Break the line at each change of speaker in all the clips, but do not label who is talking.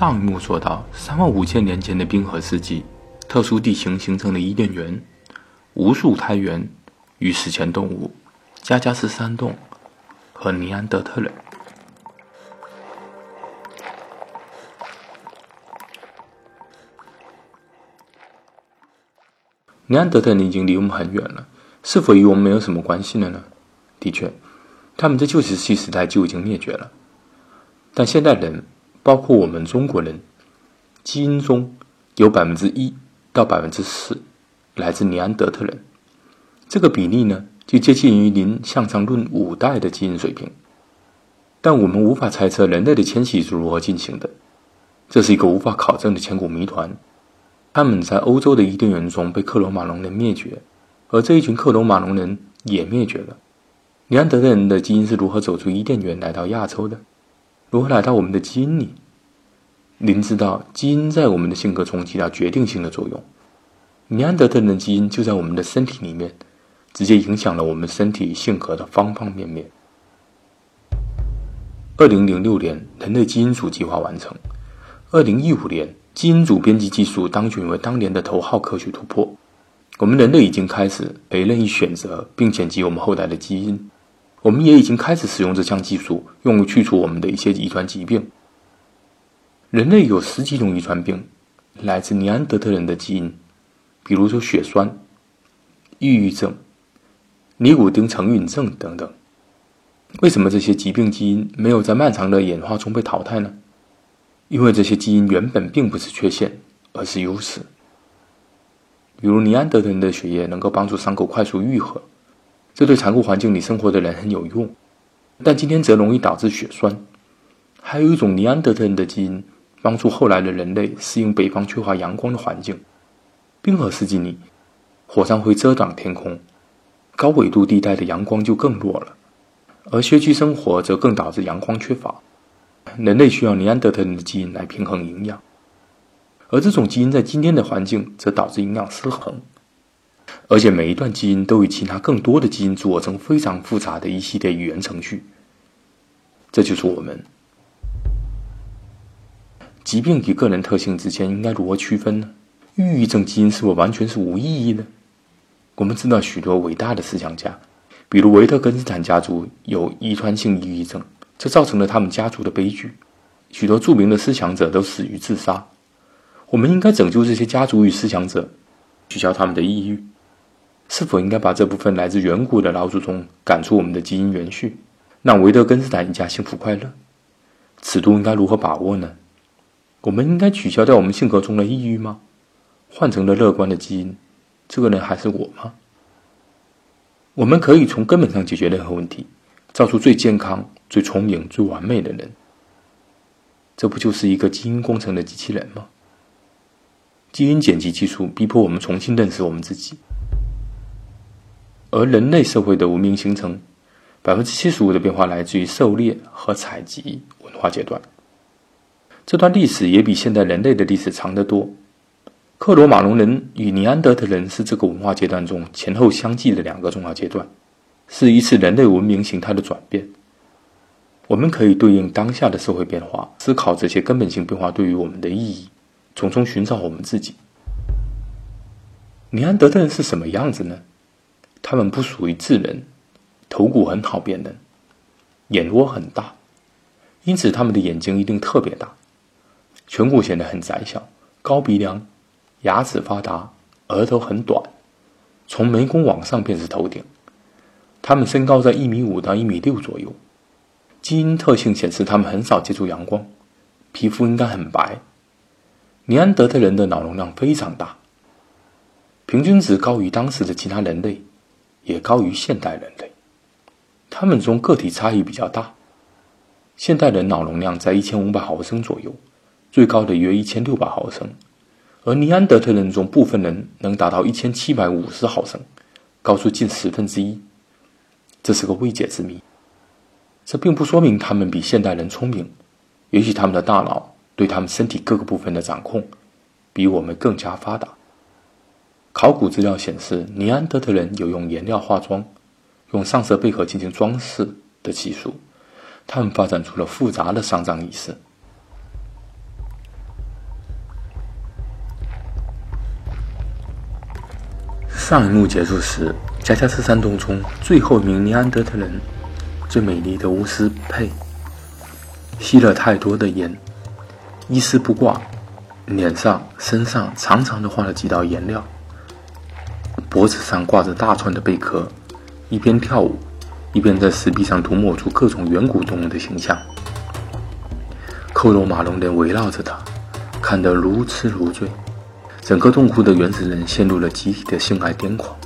上一幕说到，三万五千年前的冰河世纪，特殊地形形成的伊甸园，无数胎源与史前动物，加加斯山洞和尼安德特人。尼安德特人已经离我们很远了，是否与我们没有什么关系了呢？的确，他们在旧石器时代就已经灭绝了，但现代人。包括我们中国人，基因中有百分之一到百分之四来自尼安德特人，这个比例呢，就接近于您向上论五代的基因水平。但我们无法猜测人类的迁徙是如何进行的，这是一个无法考证的千古谜团。他们在欧洲的伊甸园中被克罗马农人灭绝，而这一群克罗马农人也灭绝了。尼安德特人的基因是如何走出伊甸园来到亚洲的？如何来到我们的基因里？您知道，基因在我们的性格中起到决定性的作用。尼安德特人的基因就在我们的身体里面，直接影响了我们身体性格的方方面面。二零零六年，人类基因组计划完成；二零一五年，基因组编辑技术当选为当年的头号科学突破。我们人类已经开始被任意选择并剪辑我们后代的基因。我们也已经开始使用这项技术，用于去除我们的一些遗传疾病。人类有十几种遗传病来自尼安德特人的基因，比如说血栓、抑郁症、尼古丁成瘾症等等。为什么这些疾病基因没有在漫长的演化中被淘汰呢？因为这些基因原本并不是缺陷，而是优势。比如尼安德特人的血液能够帮助伤口快速愈合。这对残酷环境里生活的人很有用，但今天则容易导致血栓。还有一种尼安德特人的基因，帮助后来的人类适应北方缺乏阳光的环境。冰河世纪里，火山会遮挡天空，高纬度地带的阳光就更弱了，而穴居生活则更导致阳光缺乏。人类需要尼安德特人的基因来平衡营养，而这种基因在今天的环境则导致营养失衡。而且每一段基因都与其他更多的基因组成非常复杂的一系列语言程序。这就是我们。疾病与个人特性之间应该如何区分呢？抑郁症基因是否完全是无意义的？我们知道许多伟大的思想家，比如维特根斯坦家族有遗传性抑郁症，这造成了他们家族的悲剧。许多著名的思想者都死于自杀。我们应该拯救这些家族与思想者，取消他们的抑郁。是否应该把这部分来自远古的老祖宗赶出我们的基因元序，让维德根斯坦一家幸福快乐？尺度应该如何把握呢？我们应该取消掉我们性格中的抑郁吗？换成了乐观的基因，这个人还是我吗？我们可以从根本上解决任何问题，造出最健康、最聪明、最完美的人。这不就是一个基因工程的机器人吗？基因剪辑技术逼迫我们重新认识我们自己。而人类社会的文明形成，百分之七十五的变化来自于狩猎和采集文化阶段。这段历史也比现代人类的历史长得多。克罗马农人与尼安德特人是这个文化阶段中前后相继的两个重要阶段，是一次人类文明形态的转变。我们可以对应当下的社会变化，思考这些根本性变化对于我们的意义，从中寻找我们自己。尼安德特人是什么样子呢？他们不属于智人，头骨很好辨认，眼窝很大，因此他们的眼睛一定特别大。颧骨显得很窄小，高鼻梁，牙齿发达，额头很短，从眉弓往上便是头顶。他们身高在一米五到一米六左右。基因特性显示他们很少接触阳光，皮肤应该很白。尼安德特人的脑容量非常大，平均值高于当时的其他人类。也高于现代人类，他们中个体差异比较大。现代人脑容量在一千五百毫升左右，最高的约一千六百毫升，而尼安德特人中部分人能达到一千七百五十毫升，高出近十分之一。这是个未解之谜。这并不说明他们比现代人聪明，也许他们的大脑对他们身体各个部分的掌控比我们更加发达。考古资料显示，尼安德特人有用颜料化妆、用上色贝壳进行装饰的技术，他们发展出了复杂的丧葬仪式。上一幕结束时，加加斯山洞中最后一名尼安德特人，最美丽的巫师佩，吸了太多的烟，一丝不挂，脸上、身上长长的画了几道颜料。脖子上挂着大串的贝壳，一边跳舞，一边在石壁上涂抹出各种远古动物的形象。克罗马龙人围绕着他，看得如痴如醉。整个洞窟的原始人陷入了集体的性爱癫狂。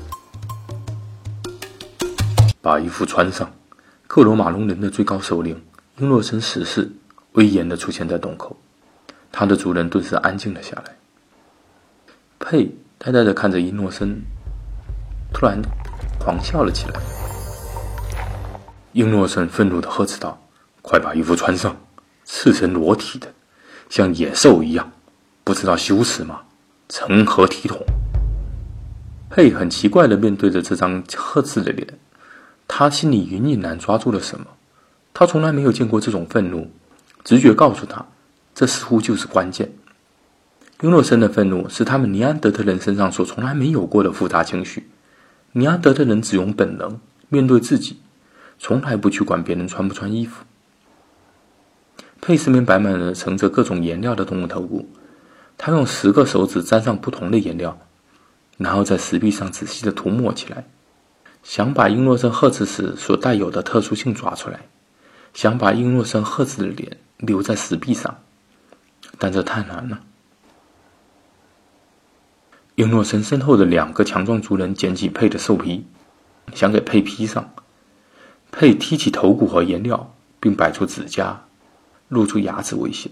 把衣服穿上，克罗马龙人的最高首领英洛森十世威严地出现在洞口，他的主人顿时安静了下来。佩呆呆地看着英洛森，突然狂笑了起来。英洛森愤怒的呵斥道：“快把衣服穿上，赤身裸体的，像野兽一样，不知道羞耻吗？”成何体统？佩很奇怪的面对着这张呵斥的脸，他心里隐隐然抓住了什么。他从来没有见过这种愤怒，直觉告诉他，这似乎就是关键。英洛森的愤怒是他们尼安德特人身上所从来没有过的复杂情绪。尼安德特人只用本能面对自己，从来不去管别人穿不穿衣服。佩斯面摆满了盛着各种颜料的动物头骨。他用十个手指沾上不同的颜料，然后在石壁上仔细的涂抹起来，想把英诺森赫兹时所带有的特殊性抓出来，想把英诺森赫兹的脸留在石壁上，但这太难了。英诺森身后的两个强壮族人捡起佩的兽皮，想给佩披上。佩提起头骨和颜料，并摆出指甲，露出牙齿威胁。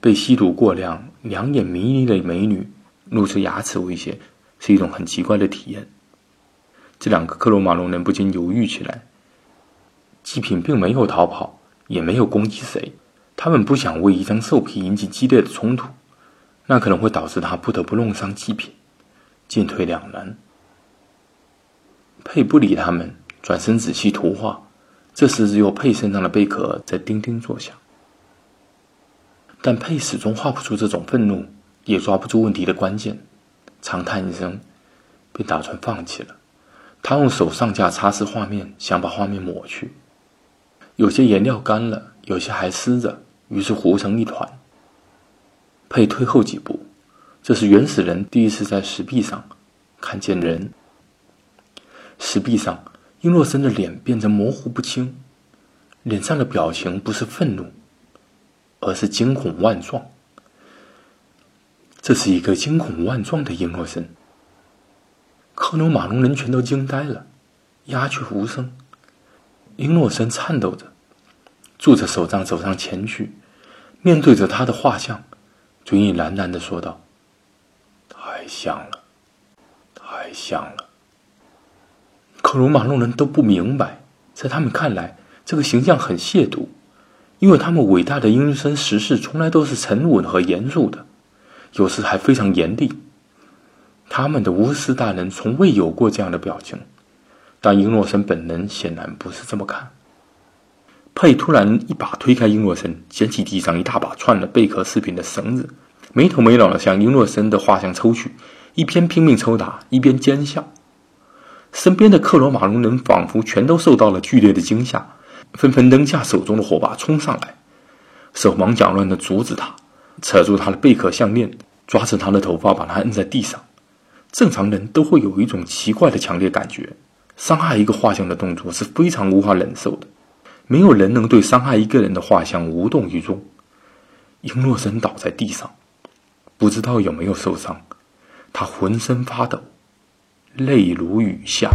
被吸毒过量、两眼迷离的美女露出牙齿威胁，是一种很奇怪的体验。这两个克罗马龙人不禁犹豫起来。祭品并没有逃跑，也没有攻击谁，他们不想为一张兽皮引起激烈的冲突，那可能会导致他不得不弄伤祭品，进退两难。佩不理他们，转身仔细涂画。这时，只有佩身上的贝壳在叮叮作响。但佩始终画不出这种愤怒，也抓不住问题的关键，长叹一声，便打算放弃了。他用手上架擦拭画面，想把画面抹去。有些颜料干了，有些还湿着，于是糊成一团。佩退后几步，这是原始人第一次在石壁上看见人。石壁上，英洛森的脸变得模糊不清，脸上的表情不是愤怒。而是惊恐万状。这是一个惊恐万状的英诺森。克罗马龙人全都惊呆了，鸦雀无声。英诺森颤抖着，拄着手杖走上前去，面对着他的画像，嘴里喃喃的说道：“太像了，太像了。”克罗马路人都不明白，在他们看来，这个形象很亵渎。因为他们伟大的英森实事从来都是沉稳和严肃的，有时还非常严厉。他们的巫师大人从未有过这样的表情，但英诺森本人显然不是这么看。佩突然一把推开英诺森，捡起地上一大把串了贝壳饰品的绳子，没头没脑的向英诺森的画像抽去，一边拼命抽打，一边奸笑。身边的克罗马龙人仿佛全都受到了剧烈的惊吓。纷纷扔下手中的火把，冲上来，手忙脚乱地阻止他，扯住他的贝壳项链，抓着他的头发，把他摁在地上。正常人都会有一种奇怪的强烈感觉：伤害一个画像的动作是非常无法忍受的。没有人能对伤害一个人的画像无动于衷。英洛森倒在地上，不知道有没有受伤，他浑身发抖，泪如雨下。